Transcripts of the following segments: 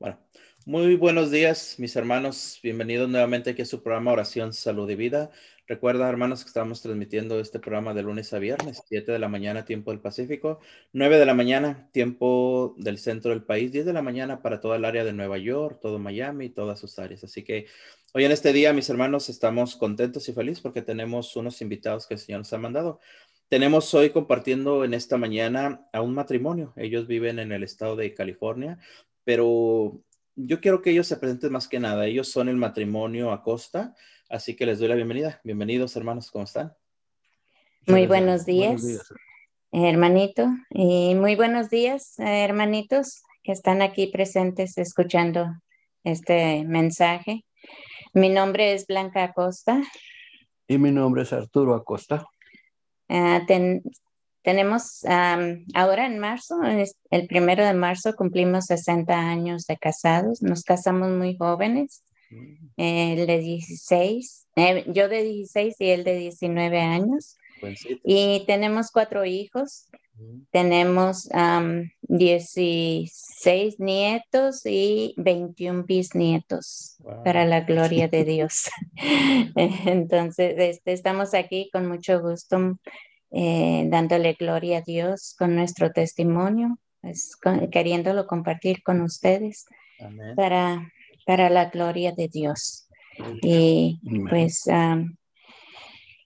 Bueno, muy buenos días, mis hermanos. Bienvenidos nuevamente aquí a su programa Oración, Salud y Vida. Recuerda, hermanos, que estamos transmitiendo este programa de lunes a viernes, 7 de la mañana, tiempo del Pacífico, 9 de la mañana, tiempo del centro del país, 10 de la mañana para toda el área de Nueva York, todo Miami todas sus áreas. Así que hoy en este día, mis hermanos, estamos contentos y felices porque tenemos unos invitados que el Señor nos ha mandado. Tenemos hoy compartiendo en esta mañana a un matrimonio. Ellos viven en el estado de California pero yo quiero que ellos se presenten más que nada. Ellos son el matrimonio Acosta, así que les doy la bienvenida. Bienvenidos, hermanos, ¿cómo están? Muy buenos días, hermanito, y muy buenos días, hermanitos que están aquí presentes escuchando este mensaje. Mi nombre es Blanca Acosta. Y mi nombre es Arturo Acosta. Uh, tenemos ahora en marzo, el primero de marzo, cumplimos 60 años de casados. Nos casamos muy jóvenes, mm. él de 16, eh, yo de 16 y él de 19 años. Y tenemos cuatro hijos. Mm. Tenemos 16 nietos y 21 bisnietos, para la gloria de Dios. Entonces, este, estamos aquí con mucho gusto eh, dándole gloria a Dios con nuestro testimonio, pues, queriéndolo compartir con ustedes para, para la gloria de Dios. Y pues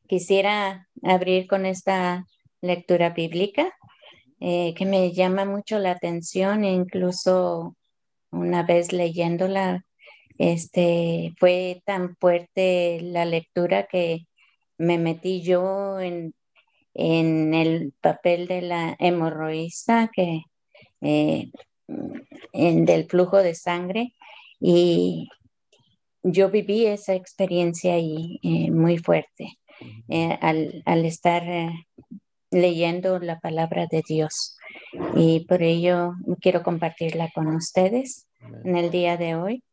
quisiera abrir con esta lectura bíblica eh, que me llama mucho la atención, incluso una vez leyéndola, este, fue tan fuerte la lectura que me metí yo en en el papel de la hemorroísta que eh, en, del flujo de sangre y yo viví esa experiencia ahí eh, muy fuerte eh, al, estar leyendo la palabra de Dios y por ello quiero compartirla con ustedes en el día de hoy.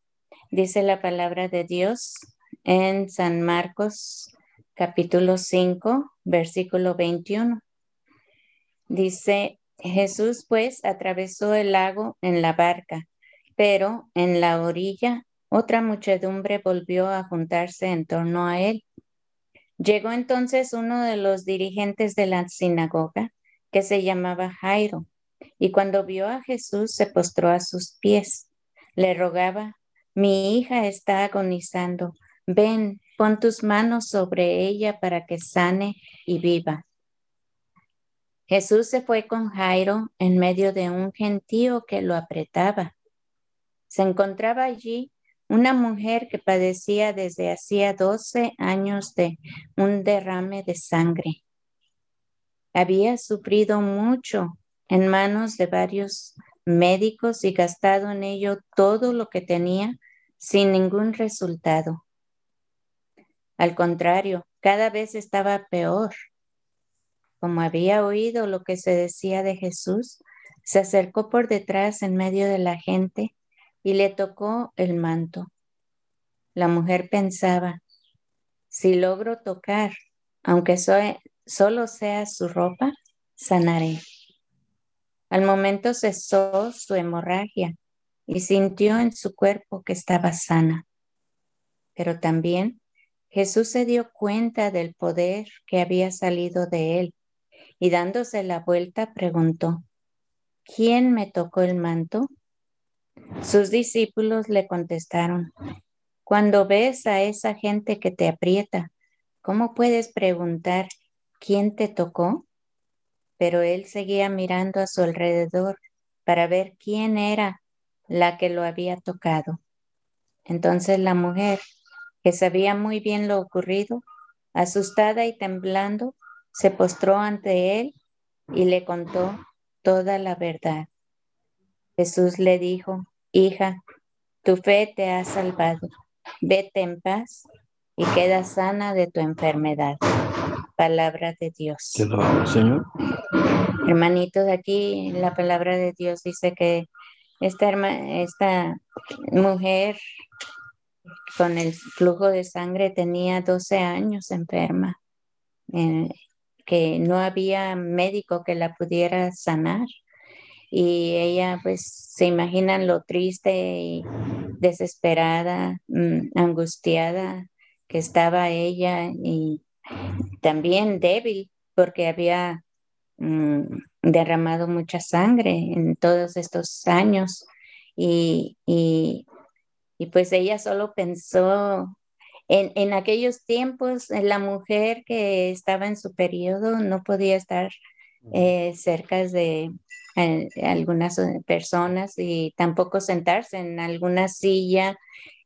Dice la palabra de Dios en San Marcos capítulo 5, versículo 21. Dice, Jesús pues atravesó el lago en la barca, pero en la orilla otra muchedumbre volvió a juntarse en torno a él. Llegó entonces uno de los dirigentes de la sinagoga, que se llamaba Jairo, y cuando vio a Jesús se postró a sus pies. Le rogaba, mi hija está agonizando, ven, Pon tus manos sobre ella para que sane y viva. Jesús se fue con Jairo en medio de un gentío que lo apretaba. Se encontraba allí una mujer que padecía desde hacía 12 años de un derrame de sangre. Había sufrido mucho en manos de varios médicos y gastado en ello todo lo que tenía sin ningún resultado. Al contrario, cada vez estaba peor. Como había oído lo que se decía de Jesús, se acercó por detrás en medio de la gente y le tocó el manto. La mujer pensaba, si logro tocar, aunque solo sea su ropa, sanaré. Al momento cesó su hemorragia y sintió en su cuerpo que estaba sana. Pero también Jesús se dio cuenta del poder que había salido de él y dándose la vuelta preguntó, ¿quién me tocó el manto? Sus discípulos le contestaron, cuando ves a esa gente que te aprieta, ¿cómo puedes preguntar quién te tocó? Pero él seguía mirando a su alrededor para ver quién era la que lo había tocado. Entonces la mujer que sabía muy bien lo ocurrido, asustada y temblando, se postró ante él y le contó toda la verdad. Jesús le dijo, hija, tu fe te ha salvado, vete en paz y queda sana de tu enfermedad. Palabra de Dios. Señor. Hermanito, de aquí la palabra de Dios dice que esta, esta mujer con el flujo de sangre tenía 12 años enferma, eh, que no había médico que la pudiera sanar. y ella pues se imaginan lo triste y desesperada, mm, angustiada que estaba ella y también débil porque había mm, derramado mucha sangre en todos estos años y, y, pues ella solo pensó en, en, aquellos tiempos, la mujer que estaba en su periodo no podía estar eh, cerca de eh, algunas eh, personas y tampoco sentarse en alguna silla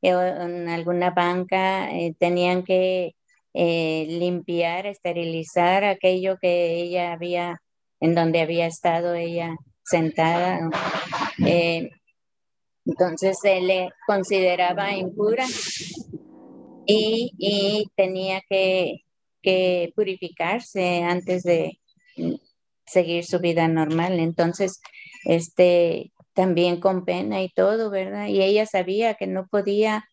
o en alguna banca. tenían que limpiar, esterilizar aquello que ella había, en donde había estado ella sentada. Entonces se le consideraba impura y, y tenía que, que purificarse antes de seguir su vida normal. Entonces, este, también con pena y todo, ¿verdad? Y ella sabía que no podía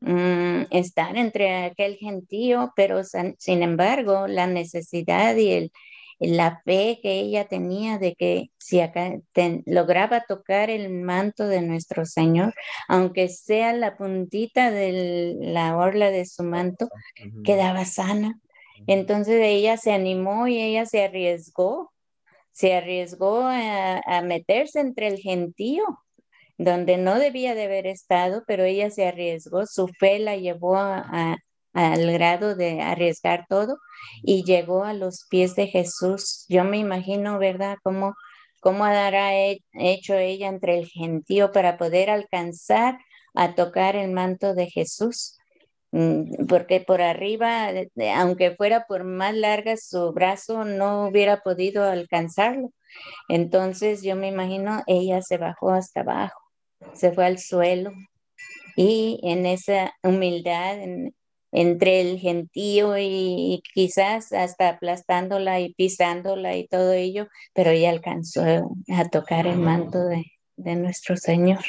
mm, estar entre aquel gentío, pero sin embargo, la necesidad y el, la fe que ella tenía de que si acá lograba tocar el manto de nuestro Señor, aunque sea la puntita de la orla de su manto, quedaba sana. Entonces ella se animó y ella se arriesgó se arriesgó a, meterse entre el gentío, donde no debía de haber estado, pero ella se arriesgó, su fe la llevó al grado de arriesgar todo y llegó a los pies de Jesús. Yo me imagino, ¿verdad?, cómo, cómo hará hecho ella entre el gentío para poder alcanzar a tocar el manto de Jesús. Mm, porque por arriba, aunque fuera por más larga, su brazo no hubiera podido alcanzarlo. Entonces yo me imagino, ella se bajó hasta abajo, se fue al suelo y en esa humildad, entre el gentío y, quizás hasta aplastándola y pisándola y todo ello, pero ella alcanzó a tocar el manto de, nuestro Señor.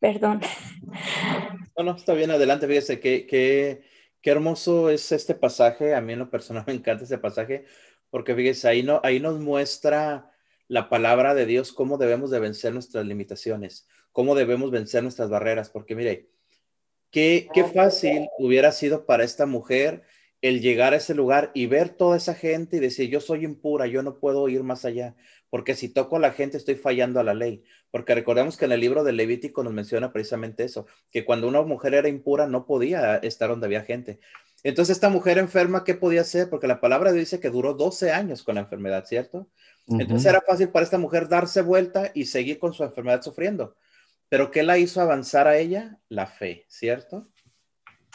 Perdón. No, no, está bien, adelante. Fíjese qué, qué, qué hermoso es este pasaje. A mí en lo personal me encanta ese pasaje porque fíjese, ahí, no, ahí nos muestra la palabra de Dios cómo debemos de vencer nuestras limitaciones, cómo debemos vencer nuestras barreras. Porque mire, qué, qué fácil hubiera sido para esta mujer el llegar a ese lugar y ver toda esa gente y decir, yo soy impura, yo no puedo ir más allá, porque si toco a la gente estoy fallando a la ley, porque recordemos que en el libro de Levítico nos menciona precisamente eso, que cuando una mujer era impura no podía estar donde había gente. Entonces esta mujer enferma, ¿qué podía hacer? Porque la palabra dice que duró 12 años con la enfermedad, ¿cierto? Entonces era fácil para esta mujer darse vuelta y seguir con su enfermedad sufriendo. Pero ¿qué la hizo avanzar a ella? La fe, ¿cierto?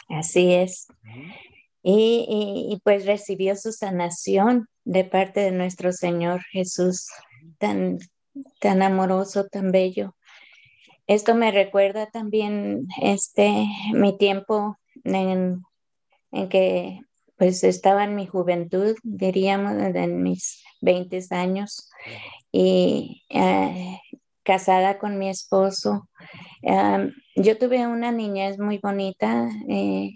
Así es y, pues recibió su sanación de parte de nuestro Señor Jesús, tan, tan amoroso, tan bello. Esto me recuerda también este, mi tiempo en, en que pues estaba en mi juventud, diríamos, en mis 20 años, y eh, casada con mi esposo. yo tuve una niñez muy bonita, eh,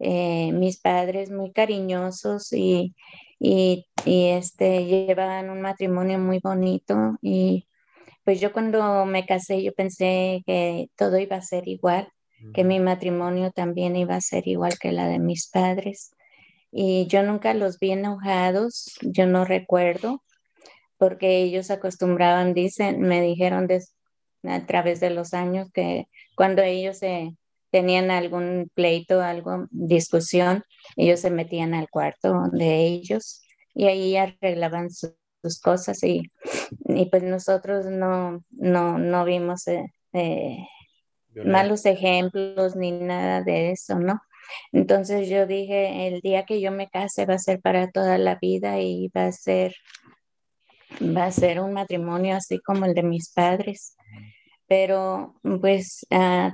eh, mis padres muy cariñosos y, y, este, llevaban un matrimonio muy bonito y pues yo cuando me casé yo pensé que todo iba a ser igual, que mi matrimonio también iba a ser igual que la de mis padres. Y yo nunca los vi enojados, yo no recuerdo, porque ellos acostumbraban, dicen, me dijeron a través de los años que cuando ellos se, tenían algún pleito, algo, discusión, ellos se metían al cuarto de ellos y ahí arreglaban sus, cosas y, y, pues nosotros no, no, no vimos eh, eh, malos ejemplos ni nada de eso, ¿no? Entonces yo dije, el día que yo me case va a ser para toda la vida y va a ser, va a ser un matrimonio así como el de mis padres. Pero pues uh,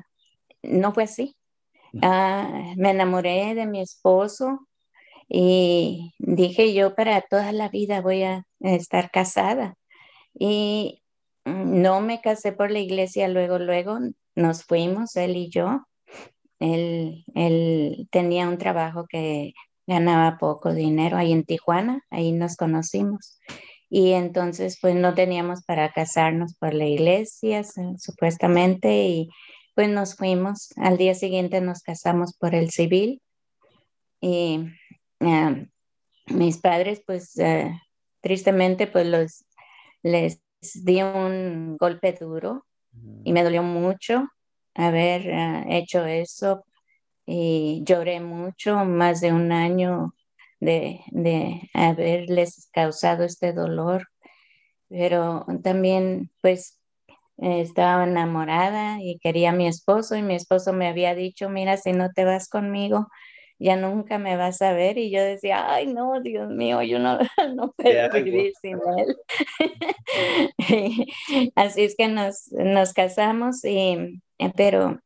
no fue así. Ah, me enamoré de mi esposo y dije yo para toda la vida voy a estar casada. Y no me casé por la iglesia, luego, luego nos fuimos, él y yo. Él, él tenía un trabajo que ganaba poco dinero ahí en Tijuana, ahí nos conocimos. Y entonces pues no teníamos para casarnos por la iglesia, supuestamente, y pues nos fuimos. Al día siguiente nos casamos por el civil. Y ah, mis padres pues uh, tristemente pues los, les di un golpe duro y me dolió mucho haber uh, hecho eso y lloré mucho, más de un año de, de haberles causado este dolor, pero también pues estaba enamorada y quería a mi esposo y mi esposo me había dicho, mira, si no te vas conmigo, ya nunca me vas a ver. Y yo decía, ay, no, Dios mío, yo no, no puedo vivir sin él. Así es que nos, nos casamos, y, pero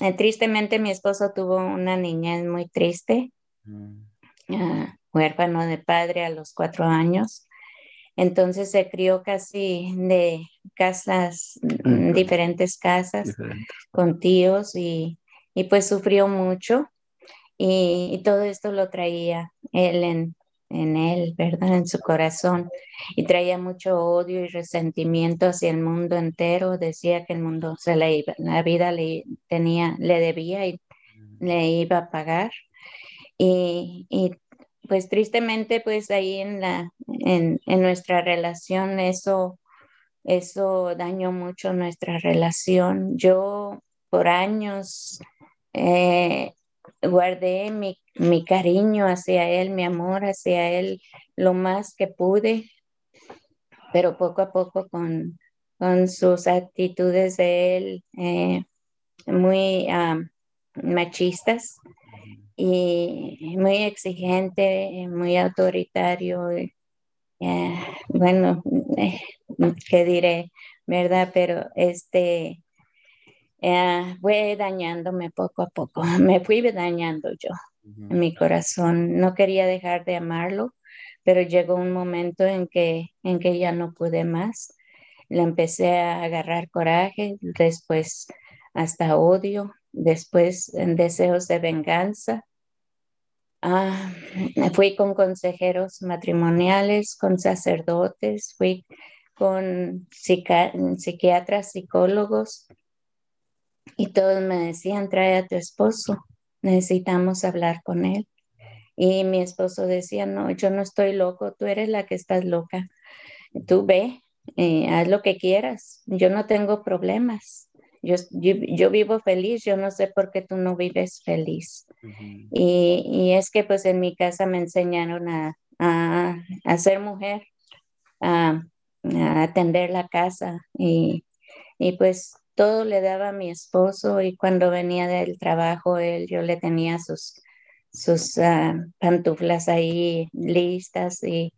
eh, tristemente mi esposo tuvo una niñez muy triste, mm. ah, huérfano de padre a los cuatro años. Entonces se crió casi de casas, mm, diferentes casas, con tíos y, y, pues sufrió mucho y, todo esto lo traía él en, en él, ¿verdad? En su corazón. Y traía mucho odio y resentimiento hacia el mundo entero. Decía que el mundo, se le iba, la vida le tenía, le debía y le iba a pagar. Y, y pues tristemente, pues ahí en la, en, en nuestra relación, eso, eso dañó mucho nuestra relación. Yo por años eh, guardé mi, mi, cariño hacia él, mi amor hacia él lo más que pude, pero poco a poco con, con sus actitudes de él eh, muy machistas y muy exigente, muy autoritario. Eh, bueno, eh, ¿qué diré? ¿Verdad? Pero este eh, fue dañándome poco a poco, me fui dañando yo en mi corazón. No quería dejar de amarlo, pero llegó un momento en que, en que ya no pude más. Le empecé a agarrar coraje, después hasta odio, después en deseos de venganza. Ah, fui con consejeros matrimoniales, con sacerdotes, fui con psiquiatras, psicólogos, y todos me decían, trae a tu esposo, necesitamos hablar con él. Y mi esposo decía, no, yo no estoy loco, tú eres la que estás loca. Tú ve, eh, haz lo que quieras, yo no tengo problemas. Yo, yo, vivo feliz, yo no sé por qué tú no vives feliz. y, y, es que pues en mi casa me enseñaron a, a, a ser mujer, a, a, atender la casa y, y pues todo le daba a mi esposo y cuando venía del trabajo, él, yo le tenía sus, sus ah, pantuflas ahí listas y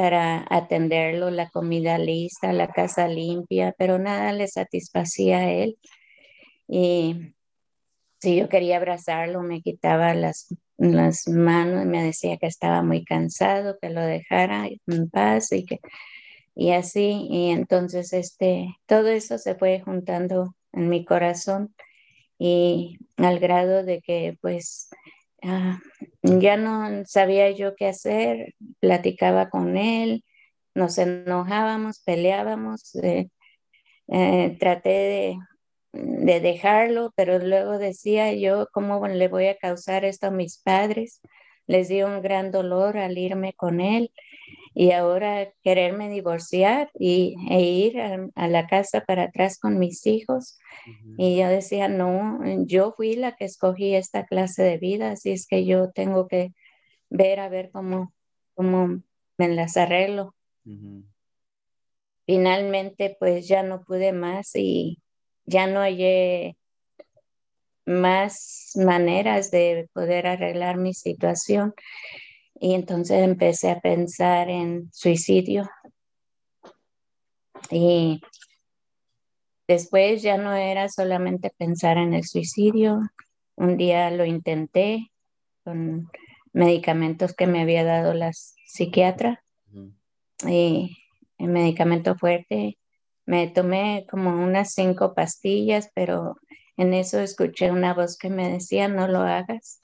para atenderlo, la comida lista, la casa limpia, pero nada le satisfacía a él. Y si yo quería abrazarlo, me quitaba las, las manos, me decía que estaba muy cansado, que lo dejara en paz y que y así, y entonces este, todo eso se fue juntando en mi corazón y al grado de que pues ah, ya no sabía yo qué hacer, platicaba con él, nos enojábamos, peleábamos, eh, eh, traté de, de, dejarlo, pero luego decía yo, ¿cómo le voy a causar esto a mis padres? Les dio un gran dolor al irme con él y ahora quererme divorciar y, e ir a, la casa para atrás con mis hijos. Y yo decía, no, yo fui la que escogí esta clase de vida, así es que yo tengo que ver a ver cómo, cómo me las arreglo. Finalmente, pues ya no pude más y ya no hallé más maneras de poder arreglar mi situación. Y entonces empecé a pensar en suicidio. Y después ya no era solamente pensar en el suicidio. Un día lo intenté con medicamentos que me había dado la psiquiatra. Y el medicamento fuerte. Me tomé como unas cinco pastillas, pero en eso escuché una voz que me decía, no lo hagas,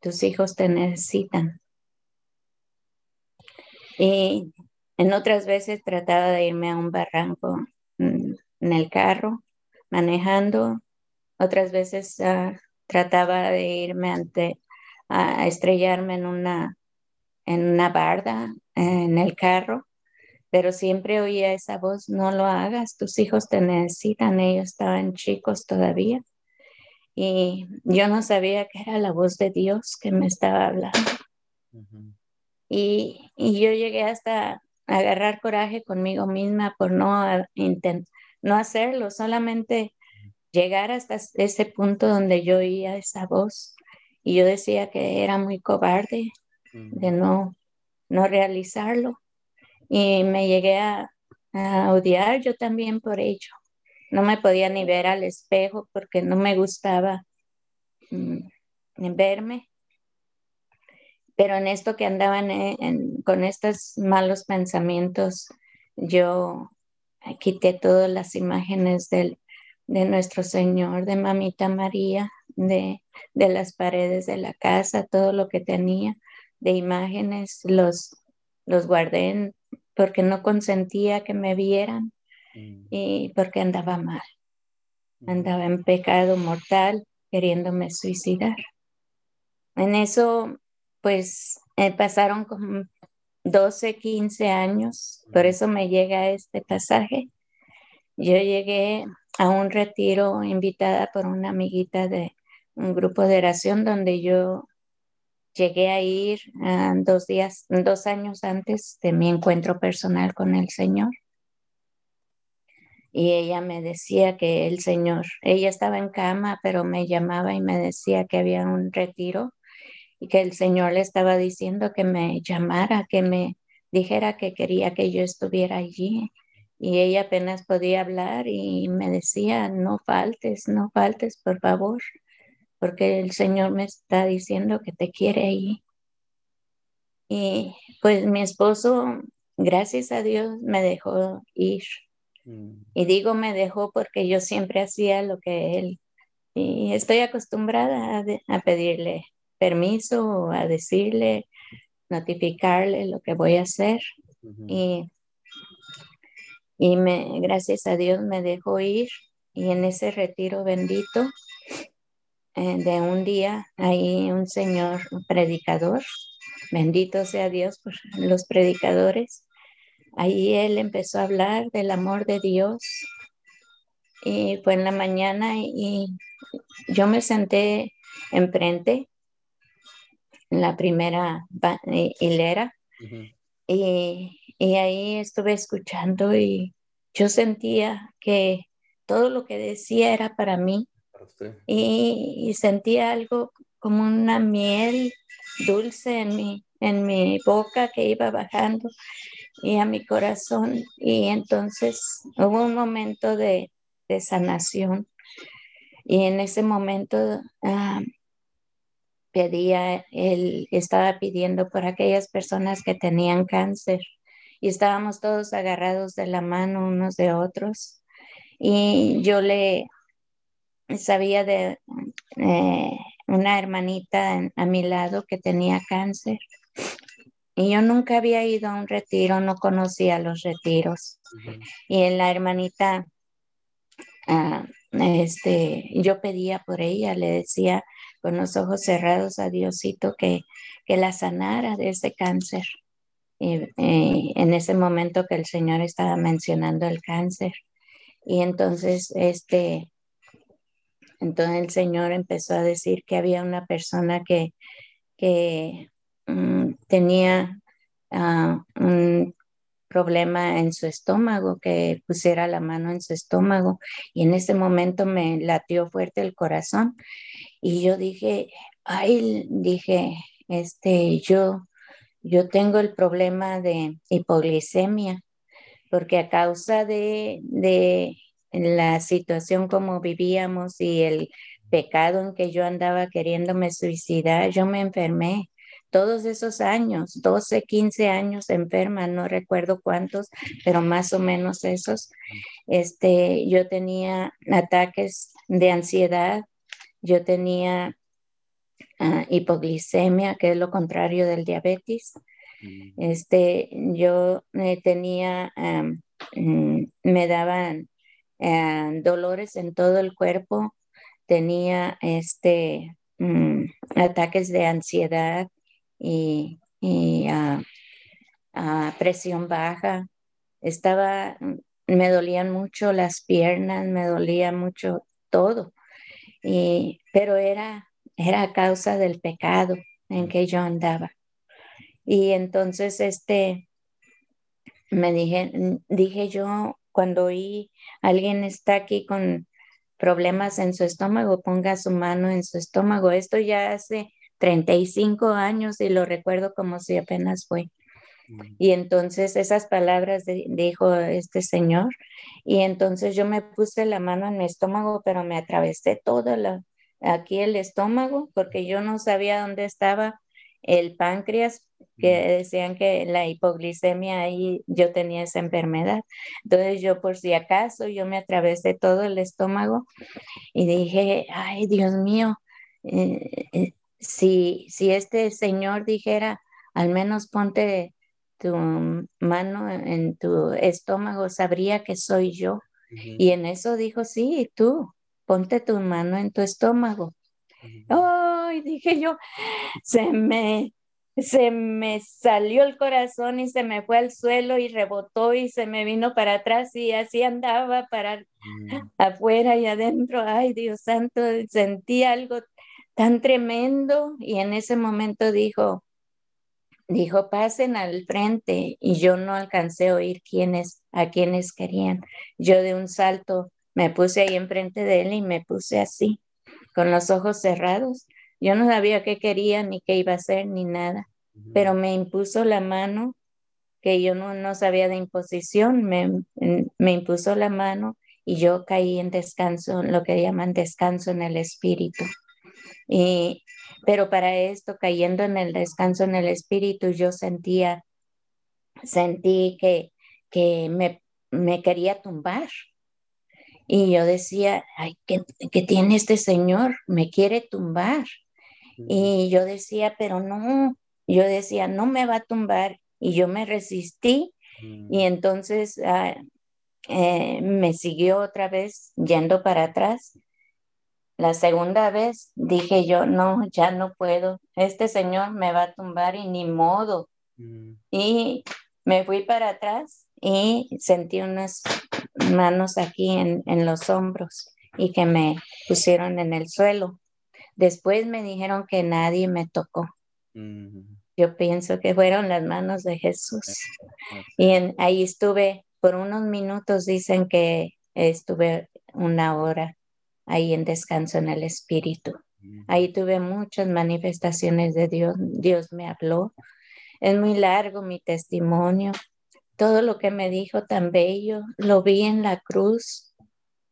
tus hijos te necesitan Y en otras veces trataba de irme a un barranco mm, en el carro, manejando. Otras veces ah, trataba de irme ante, a estrellarme en una, en una barda en el carro, pero siempre oía esa voz, no lo hagas, tus hijos te necesitan, ellos estaban chicos todavía. Y yo no sabía que era la voz de Dios que me estaba hablando. y, y, yo llegué hasta agarrar coraje conmigo misma por no, no hacerlo, solamente llegar hasta ese punto donde yo oía esa voz y yo decía que era muy cobarde de no, no realizarlo y me llegué a, odiar yo también por ello. No me podía ni ver al espejo porque no me gustaba mm, verme. Pero en esto que andaban con estos malos pensamientos, yo quité todas las imágenes del, de nuestro Señor, de Mamita María, de, de las paredes de la casa, todo lo que tenía de imágenes, los, los guardé porque no consentía que me vieran mm. y porque andaba mal. Mm. Andaba en pecado mortal, queriéndome suicidar. En eso, pues, eh, pasaron como 12, 15 años, por mm. eso me llega este pasaje. Yo llegué a un retiro invitada por una amiguita de un grupo de oración donde yo llegué a ir ah, dos días, dos años antes de mi encuentro personal con el Señor. Y ella me decía que el Señor, ella estaba en cama, pero me llamaba y me decía que había un retiro y que el Señor le estaba diciendo que me llamara, que me dijera que quería que yo estuviera allí y ella apenas podía hablar y me decía, no faltes, no faltes, por favor, porque el Señor me está diciendo que te quiere ahí. Y pues mi esposo, gracias a Dios, me dejó ir. Mm. Y digo me dejó porque yo siempre hacía lo que él. Y estoy acostumbrada a, pedirle permiso, a decirle, notificarle lo que voy a hacer. Y y me, gracias a Dios me dejó ir y en ese retiro bendito eh, de un día hay un señor un predicador, bendito sea Dios por los predicadores. Ahí él empezó a hablar del amor de Dios y fue en la mañana y yo me senté enfrente en la primera hilera y y ahí estuve escuchando y yo sentía que todo lo que decía era para mí. Y, sentía algo como una miel dulce en mi, en mi boca que iba bajando y a mi corazón. Y entonces hubo un momento de, sanación. Y en ese momento ah, pedía, él estaba pidiendo por aquellas personas que tenían cáncer y estábamos todos agarrados de la mano unos de otros. Y yo le sabía de eh, una hermanita a mi lado que tenía cáncer. Y yo nunca había ido a un retiro, no conocía los retiros. Y en la hermanita, ah, este, yo pedía por ella, le decía con los ojos cerrados a Diosito que, que la sanara de ese cáncer. Y, en ese momento que el Señor estaba mencionando el cáncer. Y entonces, este, entonces el Señor empezó a decir que había una persona que, que mm, tenía ah, un problema en su estómago, que pusiera la mano en su estómago. Y en ese momento me latió fuerte el corazón. Y yo dije, ay, dije, este, yo yo tengo el problema de hipoglicemia, porque a causa de, la situación como vivíamos y el pecado en que yo andaba queriéndome suicidar, yo me enfermé todos esos años, 12, 15 años enferma, no recuerdo cuántos, pero más o menos esos. Este, yo tenía ataques de ansiedad, yo tenía hipoglicemia, que es lo contrario del diabetes. Mm. Este, yo eh, tenía, mm, me daban eh, dolores en todo el cuerpo, tenía este, mm, ataques de ansiedad y, ah, ah, presión baja. Estaba, me dolían mucho las piernas, me dolía mucho todo. Y, pero era, era a causa del pecado en que yo andaba. Y entonces, este, me dije, dije yo, cuando oí alguien está aquí con problemas en su estómago, ponga su mano en su estómago. Esto ya hace 35 años y lo recuerdo como si apenas fue. Mm. Y entonces esas palabras dijo este señor. Y entonces yo me puse la mano en mi estómago, pero me atravesé todo la, aquí el estómago porque yo no sabía dónde estaba el páncreas, que decían que la hipoglicemia ahí yo tenía esa enfermedad. Entonces yo por si acaso yo me atravesé todo el estómago y dije, ay Dios mío, eh, eh, si, si este señor dijera, al menos ponte tu mano en tu estómago, sabría que soy yo. Y en eso dijo, sí, tú, ponte tu mano en tu estómago. Ay, dije yo, se me, se me salió el corazón y se me fue al suelo y rebotó y se me vino para atrás y así andaba para mm. afuera y adentro. Ay, Dios santo, sentí algo tan tremendo y en ese momento dijo, dijo, pasen al frente y yo no alcancé a oír quiénes, a quienes querían. Yo de un salto me puse ahí enfrente de él y me puse así con los ojos cerrados. Yo no sabía qué quería, ni qué iba a hacer, ni nada, pero me impuso la mano, que yo no, no sabía de imposición, me, me impuso la mano y yo caí en descanso, lo que llaman descanso en el espíritu. Y, pero para esto, cayendo en el descanso en el espíritu, yo sentía, sentí que, que me, me quería tumbar, y yo decía, ay, ¿qué, tiene este señor? Me quiere tumbar. Y yo decía, pero no, yo decía, no me va a tumbar. Y yo me resistí y entonces ah, eh, me siguió otra vez yendo para atrás. La segunda vez dije yo, no, ya no puedo. Este señor me va a tumbar y ni modo. Y me fui para atrás y sentí unas manos aquí en, los hombros y que me pusieron en el suelo. Después me dijeron que nadie me tocó. Yo pienso que fueron las manos de Jesús. Y ahí estuve por unos minutos, dicen que estuve una hora ahí en descanso en el Espíritu. Ahí tuve muchas manifestaciones de Dios. Dios me habló. Es muy largo mi testimonio, todo lo que me dijo tan bello, lo vi en la cruz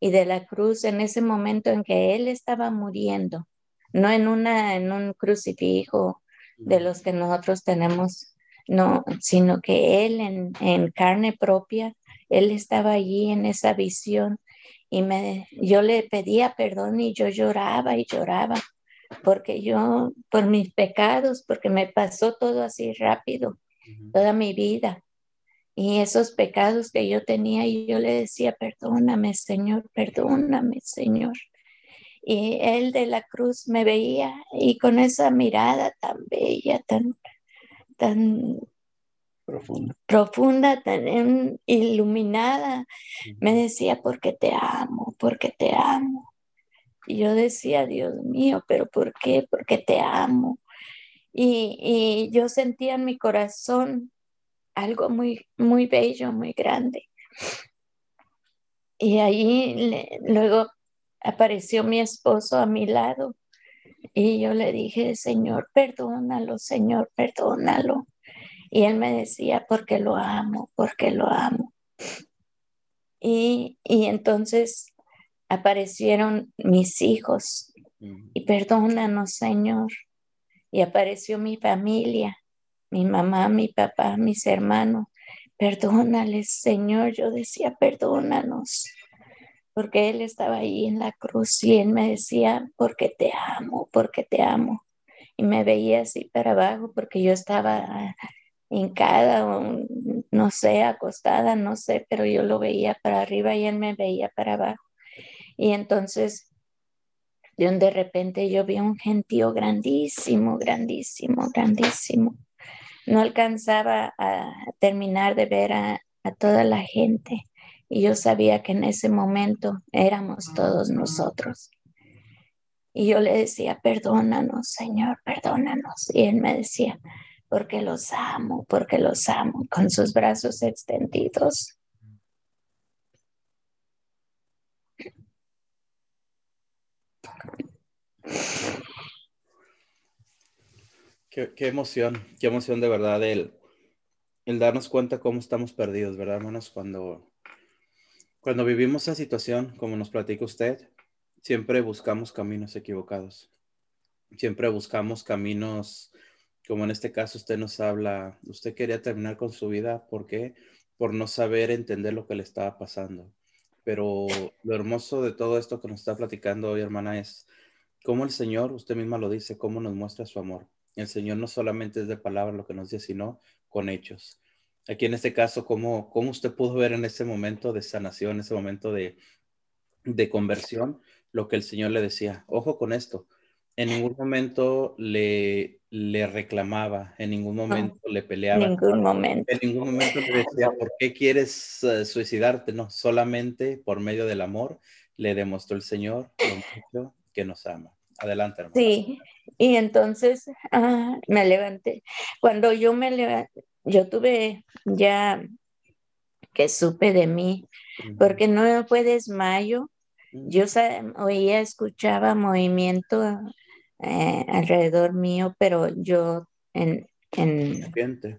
y de la cruz en ese momento en que él estaba muriendo, no en una en un crucifijo de los que nosotros tenemos, no, sino que él en, en carne propia, él estaba allí en esa visión y me yo le pedía perdón y yo lloraba y lloraba porque yo por mis pecados, porque me pasó todo así rápido, toda mi vida y esos pecados que yo tenía y yo le decía, perdóname Señor, perdóname Señor. Y él de la cruz me veía y con esa mirada tan bella, tan, tan profunda, profunda tan iluminada, me decía, porque te amo, porque te amo. Y yo decía, Dios mío, pero ¿por qué? Porque te amo. Y, y yo sentía en mi corazón algo muy, muy bello, muy grande. Y ahí luego apareció mi esposo a mi lado y yo le dije, Señor, perdónalo, Señor, perdónalo. Y él me decía, porque lo amo, porque lo amo. Y, y entonces aparecieron mis hijos y perdónanos, Señor. Y apareció mi familia mi mamá, mi papá, mis hermanos. Perdónales, Señor. Yo decía, perdónanos. Porque Él estaba ahí en la cruz y Él me decía, porque te amo, porque te amo. Y me veía así para abajo porque yo estaba hincada no sé, acostada, no sé, pero yo lo veía para arriba y él me veía para abajo. Y entonces, de un de repente yo vi un gentío grandísimo, grandísimo, grandísimo. No alcanzaba a terminar de ver a, toda la gente y yo sabía que en ese momento éramos todos nosotros. Y yo le decía, perdónanos, Señor, perdónanos. Y él me decía, porque los amo, porque los amo, con sus brazos extendidos. Qué, emoción, qué emoción de verdad el, el darnos cuenta cómo estamos perdidos, ¿verdad, hermanos? Cuando, cuando vivimos esa situación, como nos platica usted, siempre buscamos caminos equivocados. Siempre buscamos caminos como en este caso usted nos habla, usted quería terminar con su vida, ¿por qué? Por no saber entender lo que le estaba pasando. Pero lo hermoso de todo esto que nos está platicando hoy, hermana, es cómo el Señor, usted misma lo dice, cómo nos muestra su amor. El Señor no solamente es de palabras lo que nos dice, sino con hechos. Aquí en este caso, ¿cómo, cómo usted pudo ver en ese momento de sanación, ese momento de, de conversión, lo que el Señor le decía? Ojo con esto, en ningún momento le, le reclamaba, en ningún momento le peleaba. En ningún momento. En ningún momento le decía, ¿por qué quieres eh, suicidarte? No, solamente por medio del amor le demostró el Señor que nos ama. Adelante, hermano. Sí, y entonces ah, me levanté. Cuando yo me levanté, yo tuve ya que supe de mí, porque no fue desmayo. Yo oía, escuchaba movimiento eh, alrededor mío, pero yo en, en,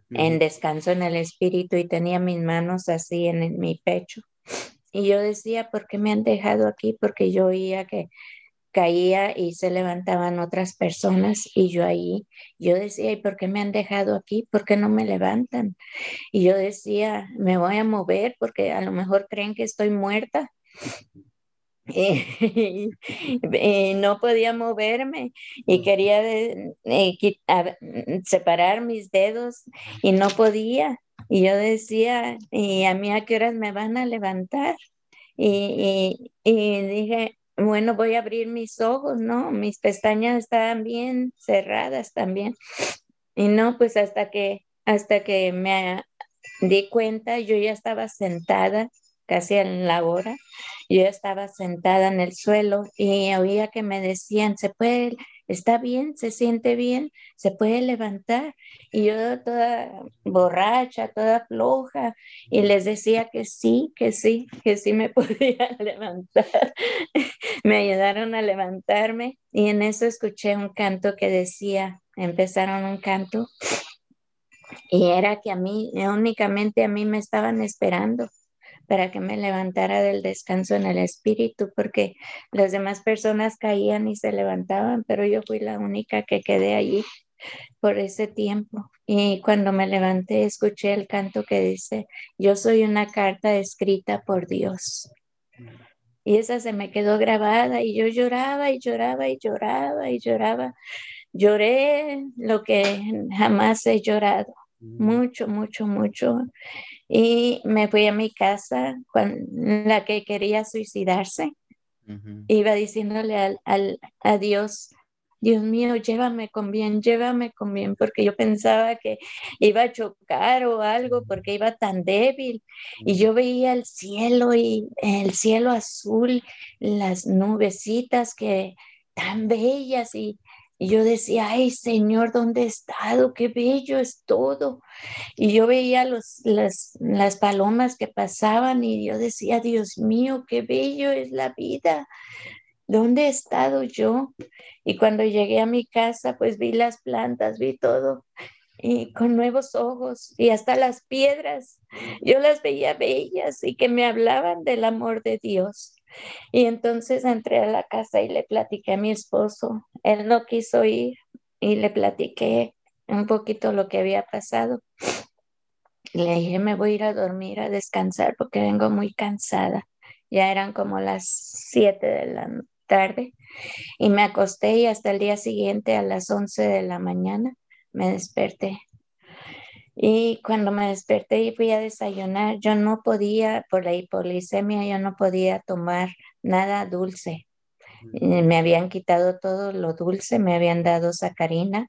en, descanso en el espíritu y tenía mis manos así en, mi pecho. Y yo decía, ¿por qué me han dejado aquí? Porque yo oía que caía y se levantaban otras personas y yo ahí, yo decía, ¿y por qué me han dejado aquí? ¿Por qué no me levantan? Y yo decía, me voy a mover porque a lo mejor creen que estoy muerta y, no podía moverme y quería separar mis dedos y no podía. Y yo decía, ¿y a mí a qué horas me van a levantar? Y, y, dije, bueno, voy a abrir mis ojos, ¿no? Mis pestañas estaban bien cerradas también. Y no, pues hasta que, hasta que me di cuenta, yo ya estaba sentada casi en la hora yo estaba sentada en el suelo y oía que me decían, se puede, está bien, se siente bien, se puede levantar. Y yo toda borracha, toda floja, y les decía que sí, que sí, que sí me podía levantar. me ayudaron a levantarme y en eso escuché un canto que decía, empezaron un canto. Y era que a mí, únicamente a mí me estaban esperando para que me levantara del descanso en el espíritu, porque las demás personas caían y se levantaban, pero yo fui la única que quedé allí por ese tiempo. Y cuando me levanté, escuché el canto que dice, yo soy una carta escrita por Dios. Y esa se me quedó grabada y yo lloraba y lloraba y lloraba y lloraba. Lloré lo que jamás he llorado, mm. mucho, mucho, mucho y me fui a mi casa con la que quería suicidarse. Iba diciéndole al, al, a Dios, Dios mío, llévame con bien, llévame con bien, porque yo pensaba que iba a chocar o algo, porque iba tan débil. Y yo veía el cielo y el cielo azul, las nubecitas que tan bellas y, y yo decía, ay Señor, ¿dónde he estado? Qué bello es todo. Y yo veía los, las, las palomas que pasaban y yo decía, Dios mío, qué bello es la vida. ¿Dónde he estado yo? Y cuando llegué a mi casa, pues vi las plantas, vi todo y con nuevos ojos y hasta las piedras. Yo las veía bellas y que me hablaban del amor de Dios. Y entonces entré a la casa y le platiqué a mi esposo. Él no quiso ir y le platiqué un poquito lo que había pasado. Le dije, me voy a ir a dormir, a descansar porque vengo muy cansada. Ya eran como las 7 de la tarde y me acosté y hasta el día siguiente a las 11 de la mañana me desperté. Y cuando me desperté y fui a desayunar, yo no podía, por la hipoglicemia, yo no podía tomar nada dulce. Me habían quitado todo lo dulce, me habían dado sacarina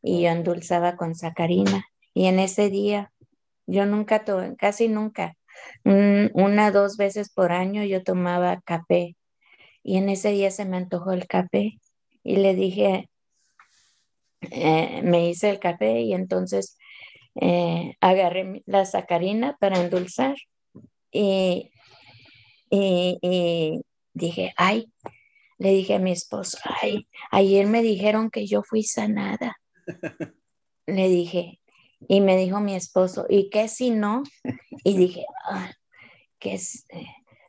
y yo endulzaba con sacarina. Y en ese día, yo nunca, casi nunca, una, dos veces por año yo tomaba café. Y en ese día se me antojó el café y le dije, eh, me hice el café y entonces eh, agarré la sacarina para endulzar y, y, dije, ay, le dije a mi esposo, ay, ayer me dijeron que yo fui sanada. le dije, y me dijo mi esposo, ¿y qué si no? Y dije, ah, ¿qué es?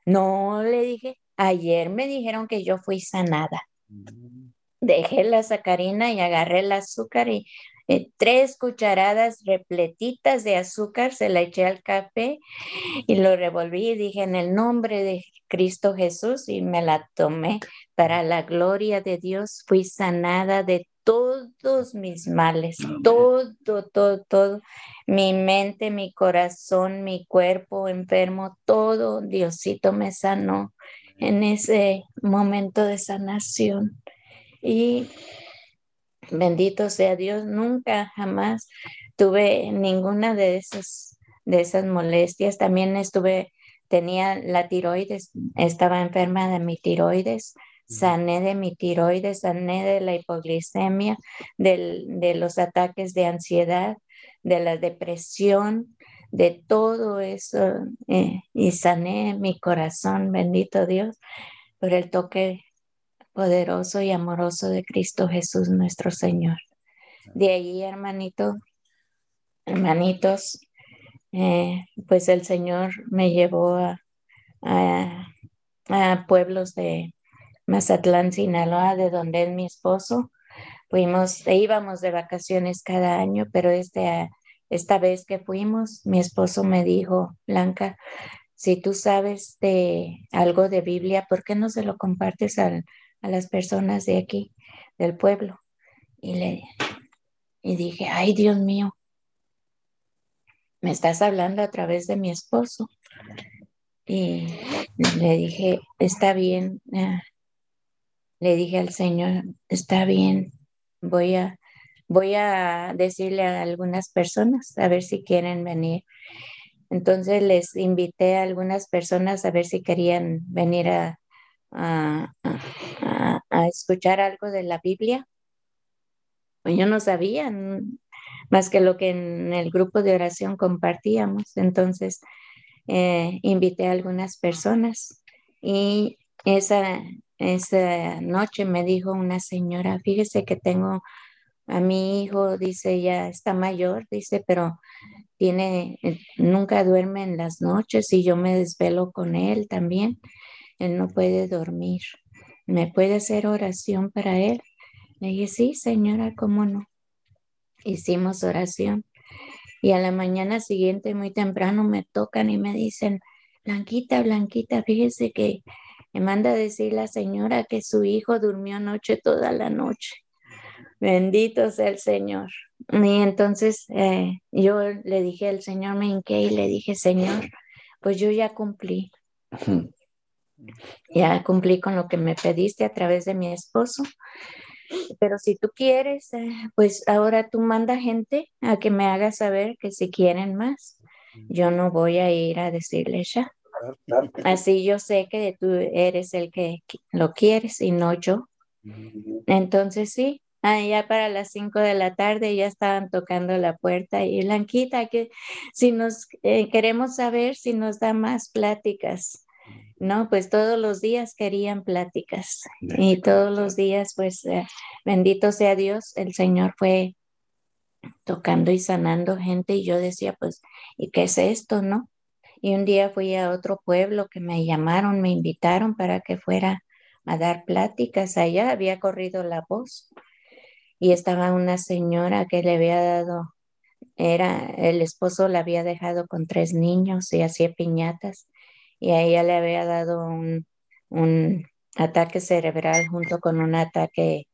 No, le dije, ayer me dijeron que yo fui sanada. Mm. Dejé la sacarina y agarré el azúcar y eh, tres cucharadas repletitas de azúcar, se la eché al café y lo revolví y dije en el nombre de Cristo Jesús y me la tomé para la gloria de Dios. Fui sanada de todos mis males, todo, todo, todo, mi mente, mi corazón, mi cuerpo enfermo, todo, Diosito me sanó en ese momento de sanación. Y Bendito sea Dios, nunca jamás tuve ninguna de esas, de esas molestias. También estuve, tenía la tiroides, estaba enferma de mi tiroides, sané de mi tiroides, sané de la hipoglicemia, de los ataques de ansiedad, de la depresión, de todo eso, eh, y sané mi corazón, bendito Dios, por el toque poderoso y amoroso de Cristo Jesús nuestro Señor. De ahí, hermanito, hermanitos, eh, pues el Señor me llevó a, a, pueblos de Mazatlán, Sinaloa, de donde es mi esposo. Fuimos, e íbamos de vacaciones cada año, pero este, esta vez que fuimos, mi esposo me dijo, Blanca, si tú sabes de algo de Biblia, ¿por qué no se lo compartes al, a las personas de aquí, del pueblo. Y le y dije, ay Dios mío, me estás hablando a través de mi esposo. Y le dije, está bien, ah, le dije al Señor, está bien, voy a, voy a decirle a algunas personas a ver si quieren venir. Entonces les invité a algunas personas a ver si querían venir a, a, escuchar algo de la Biblia. Pues yo no sabía más que lo que en el grupo de oración compartíamos. Entonces, eh, invité a algunas personas y esa, esa noche me dijo una señora, fíjese que tengo a mi hijo, dice, ya está mayor, dice, pero tiene, nunca duerme en las noches y yo me desvelo con él también él no puede dormir. ¿Me puede hacer oración para él? Le dije, sí, señora, ¿cómo no? Hicimos oración. Y a la mañana siguiente, muy temprano, me tocan y me dicen, Blanquita, Blanquita, fíjese que me manda a decir la señora que su hijo durmió anoche toda la noche. Bendito sea el Señor. Y entonces eh, yo le dije al Señor, me hinqué y le dije, Señor, pues yo ya cumplí ya cumplí con lo que me pediste a través de mi esposo. Pero si tú quieres, eh, pues ahora tú manda gente a que me haga saber que si quieren más, yo no voy a ir a decirles ya. Así yo sé que tú eres el que lo quieres y no yo. Entonces sí, ah, ya para las 5 de la tarde ya estaban tocando la puerta y Blanquita, que si nos eh, queremos saber si nos da más pláticas no, pues todos los días querían pláticas y todos los días, pues eh, bendito sea Dios, el Señor fue tocando y sanando gente y yo decía, pues, ¿y qué es esto, no? Y un día fui a otro pueblo que me llamaron, me invitaron para que fuera a dar pláticas. Allá había corrido la voz y estaba una señora que le había dado, era, el esposo la había dejado con tres niños y hacía piñatas y a ella le había dado un, ataque cerebral junto con un ataque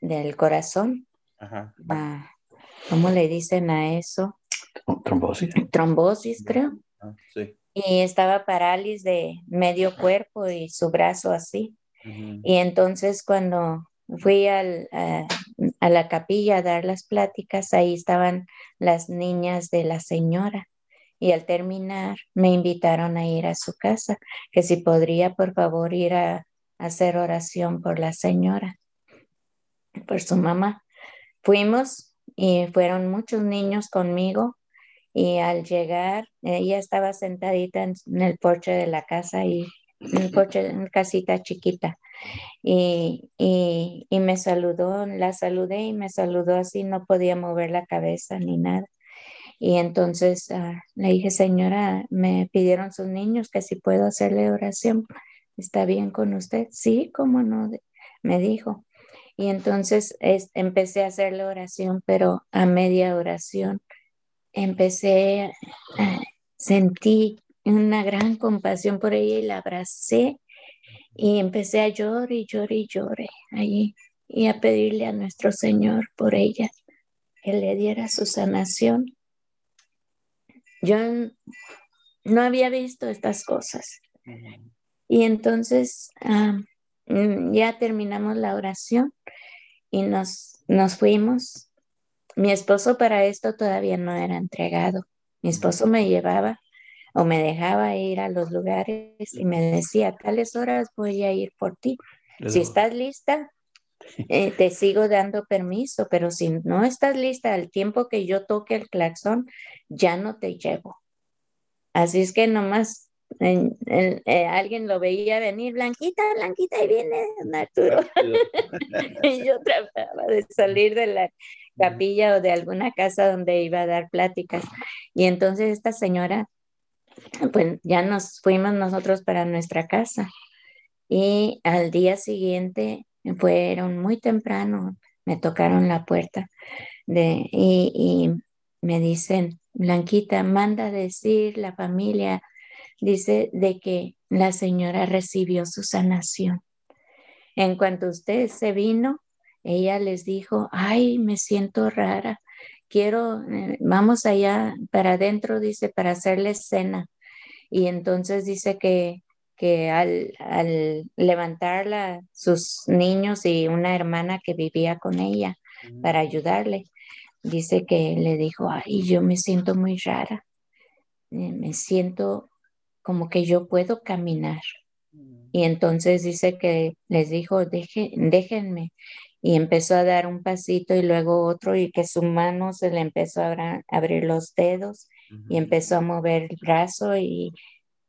del corazón. Ajá. Ah, ¿Cómo le dicen a eso? Trombosis. trombosis, creo. Ah, sí. Y estaba parálisis de medio cuerpo y su brazo así. Y entonces cuando fui al, a, a la capilla a dar las pláticas, ahí estaban las niñas de la señora. Y al terminar me invitaron a ir a su casa, que si podría por favor ir a, hacer oración por la señora, por su mamá. Fuimos y fueron muchos niños conmigo y al llegar ella estaba sentadita en, el porche de la casa y en el porche, en casita chiquita y, y me saludó, la saludé y me saludó así, no podía mover la cabeza ni nada. Y entonces ah, le dije, señora, me pidieron sus niños que si puedo hacerle oración, ¿está bien con usted? Sí, cómo no, me dijo. Y entonces es, empecé a hacerle oración, pero a media oración empecé, ah, sentí una gran compasión por ella y la abracé y empecé a llorar y llorar y llorar allí y a pedirle a nuestro Señor por ella que le diera su sanación. Yo no había visto estas cosas y entonces ya terminamos la oración y nos, nos fuimos. Mi esposo para esto todavía no era entregado. Mi esposo me llevaba o me dejaba ir a los lugares y me decía, a tales horas voy a ir por ti. Si estás lista, eh, te sigo dando permiso, pero si no estás lista al tiempo que yo toque el claxon, ya no te llevo. Así es que nomás en- en- eh, alguien lo veía venir, Blanquita, Blanquita, y viene Arturo. y yo trataba de salir de la capilla o de alguna casa donde iba a dar pláticas. Y entonces esta señora, pues ya nos fuimos nosotros para nuestra casa. Y al día siguiente fueron muy temprano, me tocaron la puerta de, y, me dicen, Blanquita, manda decir la familia, dice de que la señora recibió su sanación. En cuanto usted se vino, ella les dijo, ay, me siento rara, quiero, eh, vamos allá para adentro, dice, para hacerles cena. Y entonces dice que, que al, al levantarla, sus niños y una hermana que vivía con ella para ayudarle, dice que le dijo, ay, yo me siento muy rara, eh, me siento como que yo puedo caminar. Y entonces dice que les dijo, Deje, déjenme. Y empezó a dar un pasito y luego otro y que su mano se le empezó a abrir los dedos y empezó a mover el brazo y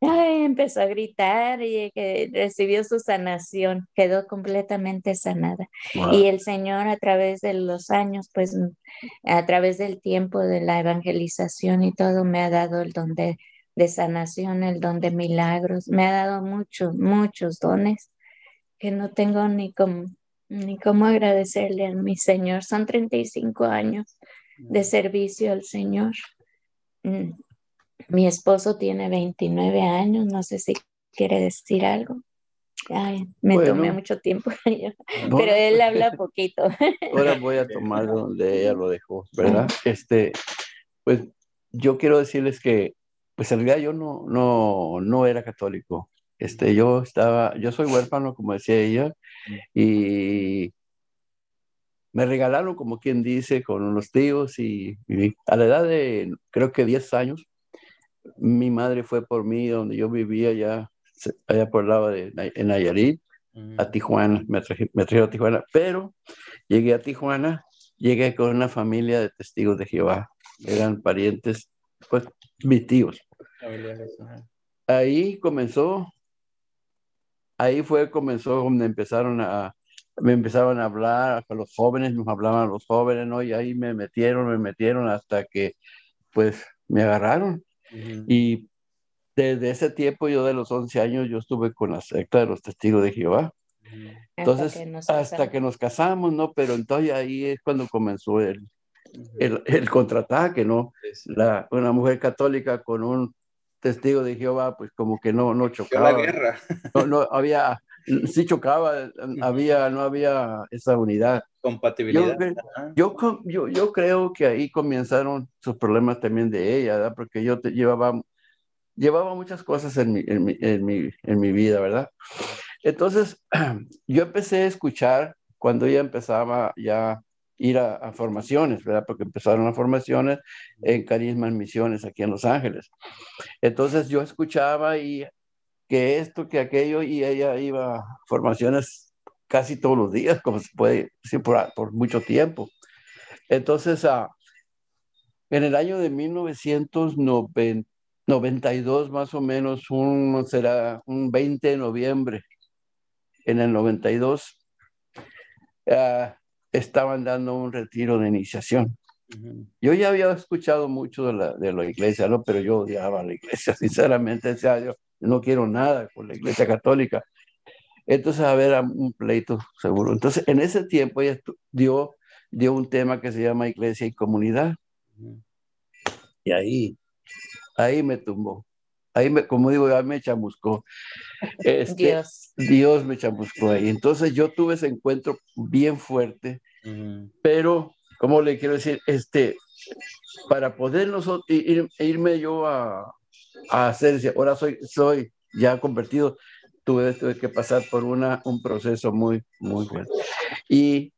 ay, empezó a gritar y que recibió su sanación, quedó completamente sanada. Wow. Y el Señor a través de los años, pues a través del tiempo de la evangelización y todo, me ha dado el don de, de sanación, el don de milagros, me ha dado muchos, muchos dones que no tengo ni cómo, ni cómo agradecerle a mi Señor. Son 35 años de servicio al Señor. Mm. Mi esposo tiene 29 años, no sé si quiere decir algo. Ay, me Bueno. tomé mucho tiempo, pero él habla poquito. Ahora voy a tomar donde ella lo dejó, ¿verdad? Este, pues yo quiero decirles que, pues en realidad yo no, no, no era católico. Este, yo estaba, yo soy huérfano, como decía ella, y me regalaron, como quien dice, con unos tíos y, y a la edad de, creo que 10 años, mi madre fue por mí donde yo vivía allá, allá por el lado de en Nayarit, a Tijuana, me, traje- me trajeron a Tijuana, pero llegué a Tijuana, llegué con una familia de testigos de Jehová, eran parientes, pues mis tíos. Ahí comenzó, ahí fue, comenzó donde empezaron a, me empezaron a hablar a los jóvenes, nos hablaban los jóvenes, ¿no? Y ahí me metieron, me metieron hasta que, pues, me agarraron. Ujú. Y desde ese tiempo, yo de los 11 años, yo estuve con la secta de los testigos de Jehová. Entonces, que nos hasta que nos casamos, ¿no? Pero entonces ahí es cuando comenzó el, el, el contraataque, ¿no? La, una mujer católica con un testigo de Jehová, pues como que no, no Fue la chocaba. guerra. No, no había, sí chocaba, había, no había esa unidad. Compatibilidad. Yo, yo, yo, creo que ahí comenzaron sus problemas también de ella, ¿verdad? Porque yo te, llevaba, llevaba muchas cosas en mi, en mi, en mi, en mi vida, ¿verdad? Entonces, yo empecé a escuchar cuando ella empezaba ya ir a, formaciones, ¿verdad? Porque empezaron las formaciones en Carisma en Misiones aquí en Los Ángeles. Entonces yo escuchaba y que esto, que aquello, y ella iba a formaciones casi todos los días, como se puede decir, por, por mucho tiempo. Entonces, uh, en el año de 1992, más o menos, un, será un 20 de noviembre, en el 92, uh, estaban dando un retiro de iniciación. Yo ya había escuchado mucho de la, de la iglesia, ¿no? pero yo odiaba la iglesia, sinceramente, sea, yo no quiero nada con la iglesia católica. Entonces, a ver, un pleito seguro. Entonces, en ese tiempo ella dio, dio un tema que se llama iglesia y comunidad. Y ahí, ahí me tumbó. Ahí, me, como digo, ya me chamuscó. Este, Dios. Dios me chamuscó ahí. Entonces, yo tuve ese encuentro bien fuerte pero, ¿cómo le quiero decir? Este, para poder nosotros irme yo a, a hacer, ahora soy, soy ya convertido, tuve, tuve que pasar por una, un proceso muy, muy fuerte. Y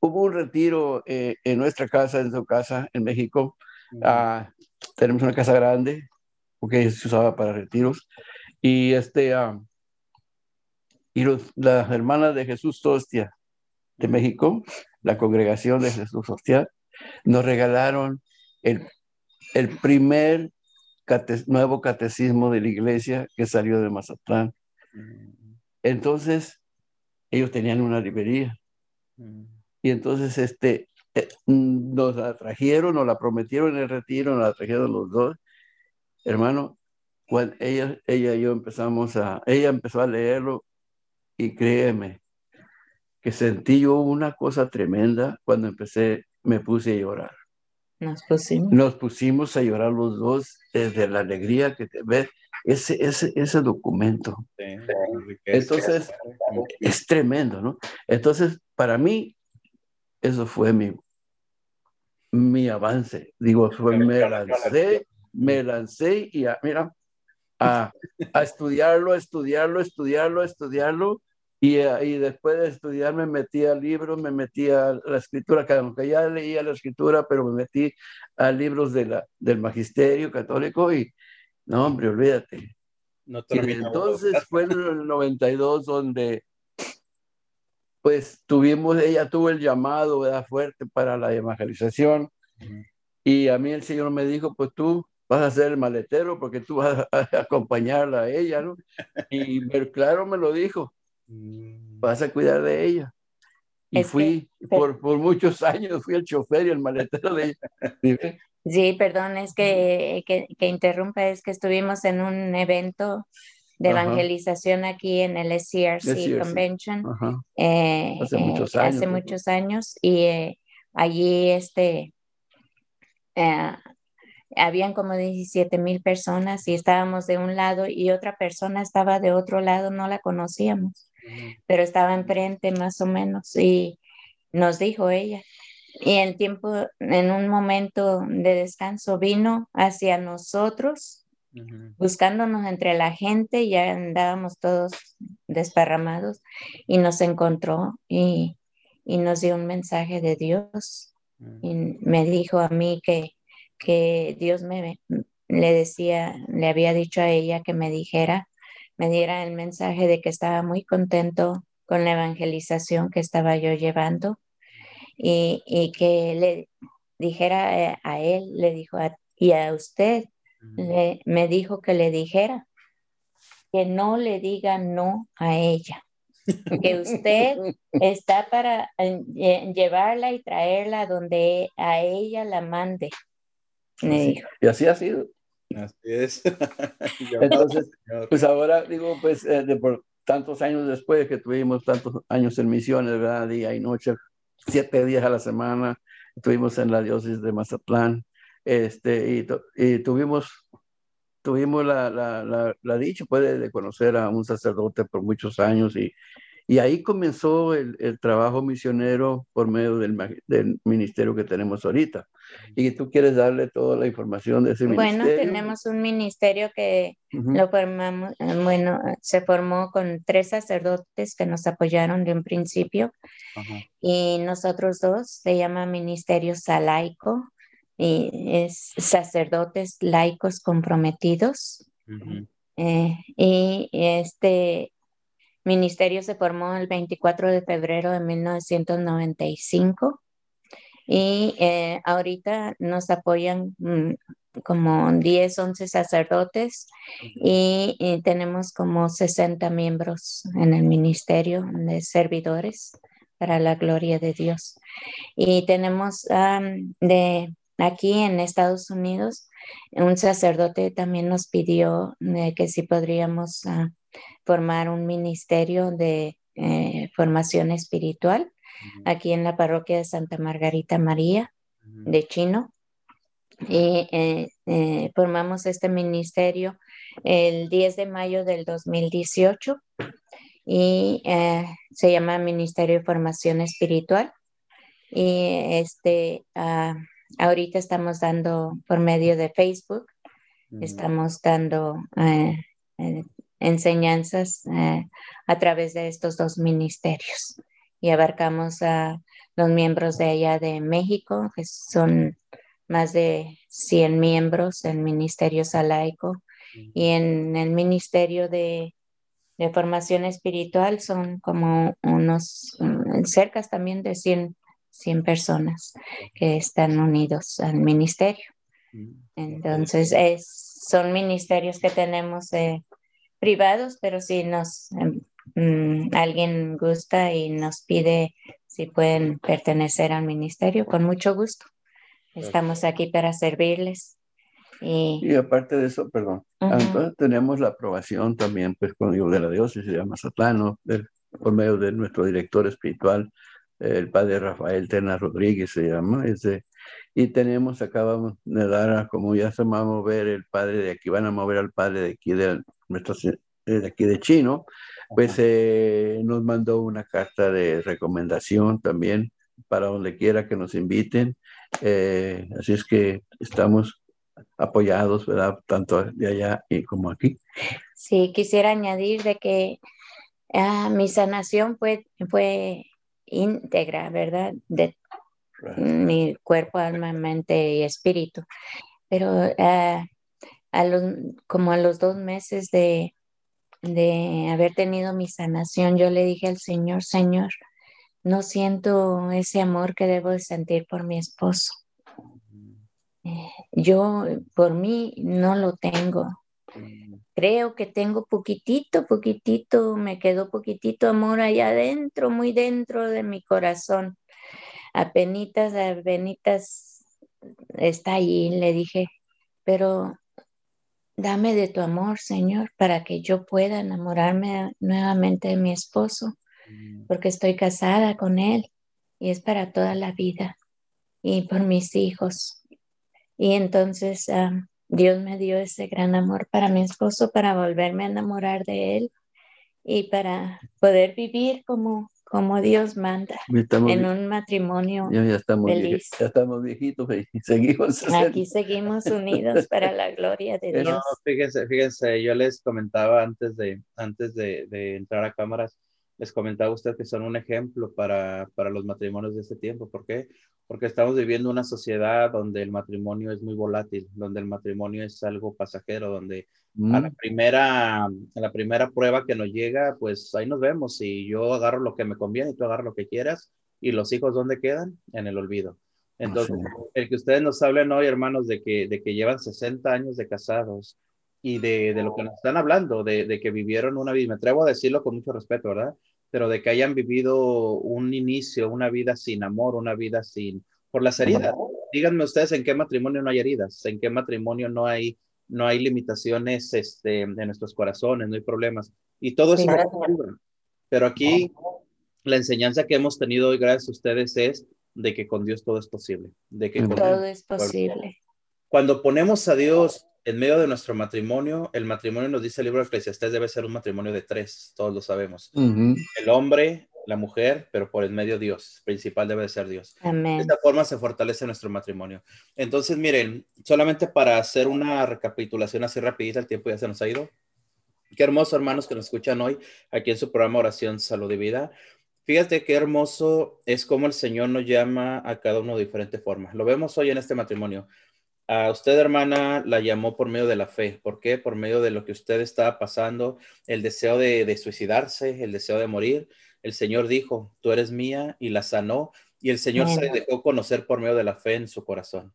hubo un retiro eh, en nuestra casa, en su casa, en México. Ah, tenemos una casa grande, porque se usaba para retiros. Y este, uh, y los, las hermanas de Jesús Tostia, de México, la congregación de Jesús Social, nos regalaron el, el primer nuevo catecismo de la iglesia que salió de Mazatlán. Entonces, ellos tenían una librería. Y entonces, este, eh, nos la trajeron, nos la prometieron en el retiro, nos la trajeron los dos. Hermano, cuando ella, ella y yo empezamos a, ella empezó a leerlo y créeme, que sentí yo una cosa tremenda cuando empecé, me puse a llorar. Nos pusimos. Nos pusimos a llorar los dos desde la alegría que te ves ese, ese, ese documento. Entonces, es tremendo, ¿no? Entonces, para mí, eso fue mi, mi avance. Digo, fue, me lancé, me lancé y mira, a, a estudiarlo, a estudiarlo, a estudiarlo, a estudiarlo y, eh, y, después de estudiar me metí al libro, me metí a la escritura, que aunque ya leía la escritura, pero me metí a libros de la, del magisterio católico y, no, hombre, olvídate. No entonces fue en el 92 donde, pues, tuvimos, ella tuvo el llamado, ¿verdad? Fuerte para la evangelización. Y a mí el Señor me dijo, pues tú vas a ser el maletero porque tú vas a, acompañarla a ella, ¿no? Y claro, me lo dijo. Vas a cuidar de ella. Y fui, por, por, muchos años, fui el chofer y el maletero de ella. Sí, perdón, es que, que, que interrumpa, es que estuvimos en un evento de evangelización aquí en el SCRC, Convention eh, hace, muchos, años, hace muchos años y eh, allí este eh, habían como 17 mil personas y estábamos de un lado y otra persona estaba de otro lado, no la conocíamos, pero estaba enfrente más o menos y nos dijo ella. Y en tiempo, en un momento de descanso, vino hacia nosotros, buscándonos entre la gente, ya andábamos todos desparramados, y nos encontró y, y nos dio un mensaje de Dios. Y me dijo a mí que que Dios me le decía, le había dicho a ella que me dijera, me diera el mensaje de que estaba muy contento con la evangelización que estaba yo llevando y, y que le dijera a él, le dijo y a usted, le, me dijo que le dijera que no le diga no a ella, que usted está para eh, llevarla y traerla donde a ella la mande y así ha sido. Así es. Entonces, pues ahora digo, pues eh, de por tantos años después que tuvimos tantos años en misiones, ¿verdad? Día y noche, siete días a la semana, estuvimos en la diócesis de Mazatlán, este, y, y tuvimos, tuvimos la, la, la, la dicha, puede, de conocer a un sacerdote por muchos años y, Y ahí comenzó el, el trabajo misionero por medio del, del, ministerio que tenemos ahorita. Y tú quieres darle toda la información de ese ministerio. Bueno, tenemos un ministerio que uh -huh. lo formamos, eh, bueno, se formó con tres sacerdotes que nos apoyaron de un principio. Uh -huh. Y nosotros dos, se llama Ministerio Salaico, y es sacerdotes laicos comprometidos. Uh -huh. eh, y este ministerio se formó el 24 de febrero de 1995 y eh, ahorita nos apoyan mmm, como 10, 11 sacerdotes y, y, tenemos como 60 miembros en el ministerio de servidores para la gloria de Dios. Y tenemos um, de aquí en Estados Unidos, un sacerdote también nos pidió eh, que si podríamos uh, formar un ministerio de eh, formación espiritual uh -huh. aquí en la parroquia de Santa Margarita María uh -huh. de Chino. Y eh, formamos este ministerio el 10 de mayo del 2018 y se llama Ministerio de Formación Espiritual. Y este, uh, ahorita estamos dando por medio de Facebook, estamos dando eh, enseñanzas eh, a través de estos dos ministerios. Y abarcamos a los miembros de allá de México, que son más de 100 miembros en Ministerio Salaico. Y en el Ministerio de, de Formación Espiritual son como unos um, cerca también de 100, 100 personas que están unidos al ministerio. Entonces, es, son ministerios que tenemos eh, privados, pero si nos um, alguien gusta y nos pide si pueden pertenecer al ministerio, con mucho gusto. Estamos aquí para servirles. Y, y aparte de eso, perdón, uh -huh. entonces tenemos la aprobación también, pues, con de la diócesis de Mazatlán, del, por medio de nuestro director espiritual, el padre Rafael Tena Rodríguez se llama, ese, y tenemos, acabamos de dar, como ya se va a mover el padre de aquí, van a mover al padre de aquí, de, nuestro, de aquí de Chino, pues eh, nos mandó una carta de recomendación también para donde quiera que nos inviten. Eh, así es que estamos apoyados, ¿verdad? Tanto de allá y como aquí. Sí, quisiera añadir de que uh, mi sanación fue, fue íntegra, ¿verdad? De right. mi cuerpo, alma, mente y espíritu. Pero uh, a los, como a los dos meses de, de haber tenido mi sanación, yo le dije al Señor, Señor, no siento ese amor que debo de sentir por mi esposo. Eh, yo por mí no lo tengo. Creo que tengo poquitito, poquitito, me quedó poquitito amor allá adentro, muy dentro de mi corazón. Apenitas, apenitas está allí, le dije, pero dame de tu amor, Señor, para que yo pueda enamorarme nuevamente de mi esposo porque estoy casada con él y es para toda la vida y por mis hijos. Y entonces um, Dios me dio ese gran amor para mi esposo, para volverme a enamorar de él y para poder vivir como, como Dios manda estamos, en un matrimonio ya, ya estamos feliz. ya estamos viejitos y seguimos. Aquí seguimos unidos para la gloria de Dios. No, fíjense, fíjense, yo les comentaba antes de, antes de, de entrar a cámaras, les comentaba usted que son un ejemplo para, para los matrimonios de este tiempo. ¿Por qué? Porque estamos viviendo una sociedad donde el matrimonio es muy volátil, donde el matrimonio es algo pasajero, donde mm. a, la primera, a la primera prueba que nos llega, pues ahí nos vemos y yo agarro lo que me conviene y tú agarras lo que quieras y los hijos ¿dónde quedan? En el olvido. Entonces, el que ustedes nos hablen hoy, hermanos, de que, de que llevan 60 años de casados y de, de lo que nos están hablando, de, de que vivieron una vida, me atrevo a decirlo con mucho respeto, ¿verdad? Pero de que hayan vivido un inicio, una vida sin amor, una vida sin, por las heridas. Díganme ustedes en qué matrimonio no hay heridas, en qué matrimonio no hay, no hay limitaciones este, en nuestros corazones, no hay problemas. Y todo eso. Pero aquí la enseñanza que hemos tenido hoy, gracias a ustedes, es de que con Dios todo es posible. De que todo es posible. Cuando ponemos a Dios en medio de nuestro matrimonio, el matrimonio nos dice el libro de Eclesiastés debe ser un matrimonio de tres, todos lo sabemos. El hombre, la mujer, pero por el medio Dios, principal debe de ser Dios. Amén. De esta forma se fortalece nuestro matrimonio. Entonces, miren, solamente para hacer una recapitulación así rapidita, el tiempo ya se nos ha ido. Qué hermoso, hermanos, que nos escuchan hoy aquí en su programa Oración, Salud y Vida. Fíjate qué hermoso es cómo el Señor nos llama a cada uno de diferentes formas. Lo vemos hoy en este matrimonio. A usted, hermana, la llamó por medio de la fe. ¿Por qué? Por medio de lo que usted estaba pasando, el deseo de, suicidarse, el deseo de morir. El Señor dijo, tú eres mía y la sanó. Y el Señor se dejó conocer por medio de la fe en su corazón.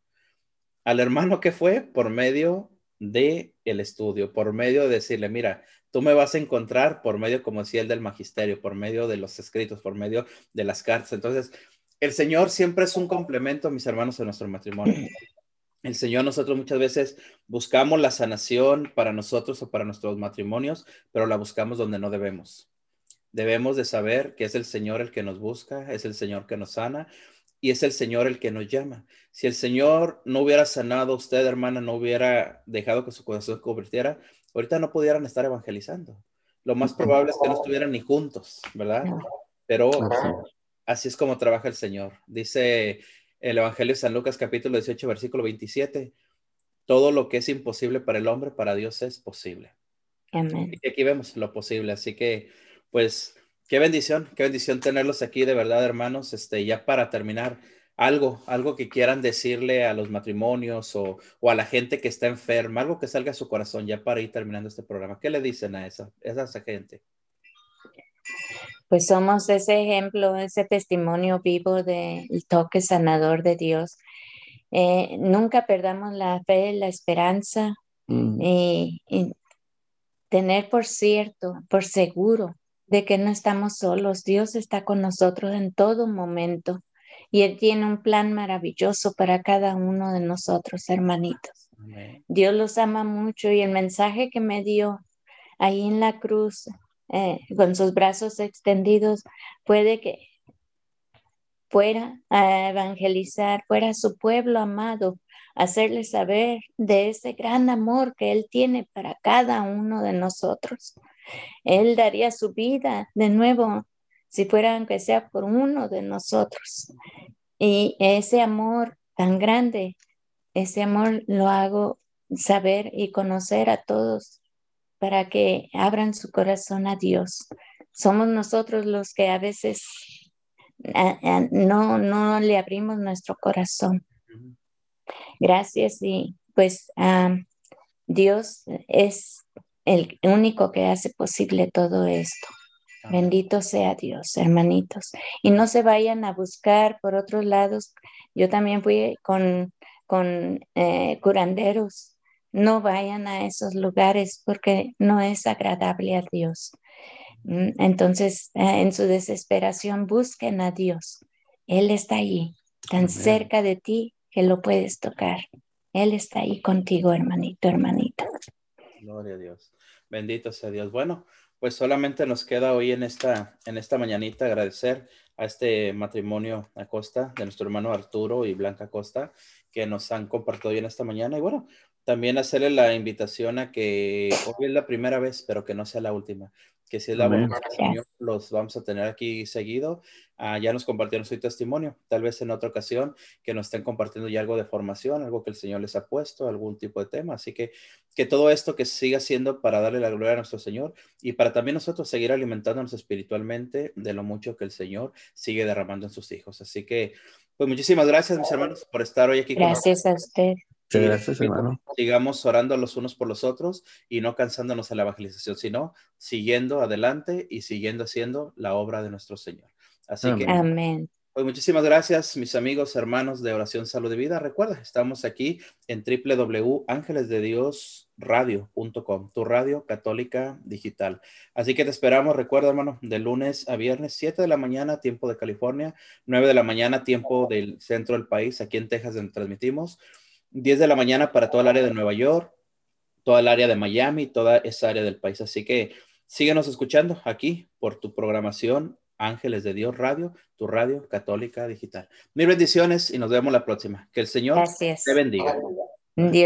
Al hermano que fue por medio de el estudio, por medio de decirle, mira, tú me vas a encontrar por medio, como decía el del magisterio, por medio de los escritos, por medio de las cartas. Entonces, el Señor siempre es un complemento, mis hermanos, en nuestro matrimonio. El Señor, nosotros muchas veces buscamos la sanación para nosotros o para nuestros matrimonios, pero la buscamos donde no debemos. Debemos de saber que es el Señor el que nos busca, es el Señor que nos sana y es el Señor el que nos llama. Si el Señor no hubiera sanado a usted, hermana, no hubiera dejado que su corazón se convirtiera, ahorita no pudieran estar evangelizando. Lo más probable es que no estuvieran ni juntos, ¿verdad? Pero así es como trabaja el Señor. Dice el Evangelio de San Lucas capítulo 18, versículo 27. Todo lo que es imposible para el hombre, para Dios es posible. Amén. Y aquí vemos lo posible. Así que, pues, qué bendición, qué bendición tenerlos aquí, de verdad, hermanos. Este, ya para terminar, algo, algo que quieran decirle a los matrimonios o, a la gente que está enferma, algo que salga a su corazón ya para ir terminando este programa. ¿Qué le dicen a esa, a esa gente? Pues somos ese ejemplo, ese testimonio vivo del toque sanador de Dios. Eh, nunca perdamos la fe, la esperanza mm. y, tener por cierto, por seguro de que no estamos solos. Dios está con nosotros en todo momento y Él tiene un plan maravilloso para cada uno de nosotros, hermanitos. Dios los ama mucho y el mensaje que me dio ahí en la cruz eh, con sus brazos extendidos, puede que fuera a evangelizar, fuera a su pueblo amado, hacerle saber de ese gran amor que Él tiene para cada uno de nosotros. Él daría su vida de nuevo, si fuera aunque sea por uno de nosotros. Y ese amor tan grande, ese amor lo hago saber y conocer a todos para que abran su corazón a Dios. Somos nosotros los que a veces no, no le abrimos nuestro corazón. Gracias y pues Dios es el único que hace posible todo esto. Bendito sea Dios, hermanitos. Y no se vayan a buscar por otros lados. Yo también fui con, con eh, curanderos no vayan a esos lugares porque no es agradable a Dios. Mm, entonces, eh, en su desesperación, busquen a Dios. Él está ahí, tan cerca de ti que lo puedes tocar. Él está ahí contigo, hermanito, hermanita. Gloria a Dios. Bendito sea Dios. Bueno, pues solamente nos queda hoy en esta, en esta mañanita agradecer a este matrimonio Acosta de nuestro hermano Arturo y Blanca Acosta que nos han compartido hoy en esta mañana. Y bueno, también hacerle la invitación a que hoy es la primera vez, pero que no sea la última. Que si es la Señor, los vamos a tener aquí seguido. Ah, ya nos compartieron su testimonio. Tal vez en otra ocasión que nos estén compartiendo ya algo de formación, algo que el Señor les ha puesto, algún tipo de tema. Así que que todo esto que siga siendo para darle la gloria a nuestro Señor y para también nosotros seguir alimentándonos espiritualmente de lo mucho que el Señor sigue derramando en sus hijos. Así que, pues muchísimas gracias, mis hermanos, por estar hoy aquí. Gracias a usted. Muchas gracias, hermano. Sigamos orando los unos por los otros y no cansándonos en la evangelización, sino siguiendo adelante y siguiendo haciendo la obra de nuestro Señor. Así que, Amén. Pues muchísimas gracias, mis amigos, hermanos de Oración Salud de Vida. Recuerda, estamos aquí en www.angelesdediosradio.com, tu radio católica digital. Así que te esperamos, recuerda, hermano, de lunes a viernes, 7 de la mañana, tiempo de California, 9 de la mañana, tiempo del centro del país, aquí en Texas, donde transmitimos. 10 de la mañana para toda el área de Nueva York, toda el área de Miami, toda esa área del país. Así que síguenos escuchando aquí por tu programación Ángeles de Dios Radio, tu radio católica digital. Mil bendiciones y nos vemos la próxima. Que el Señor te bendiga.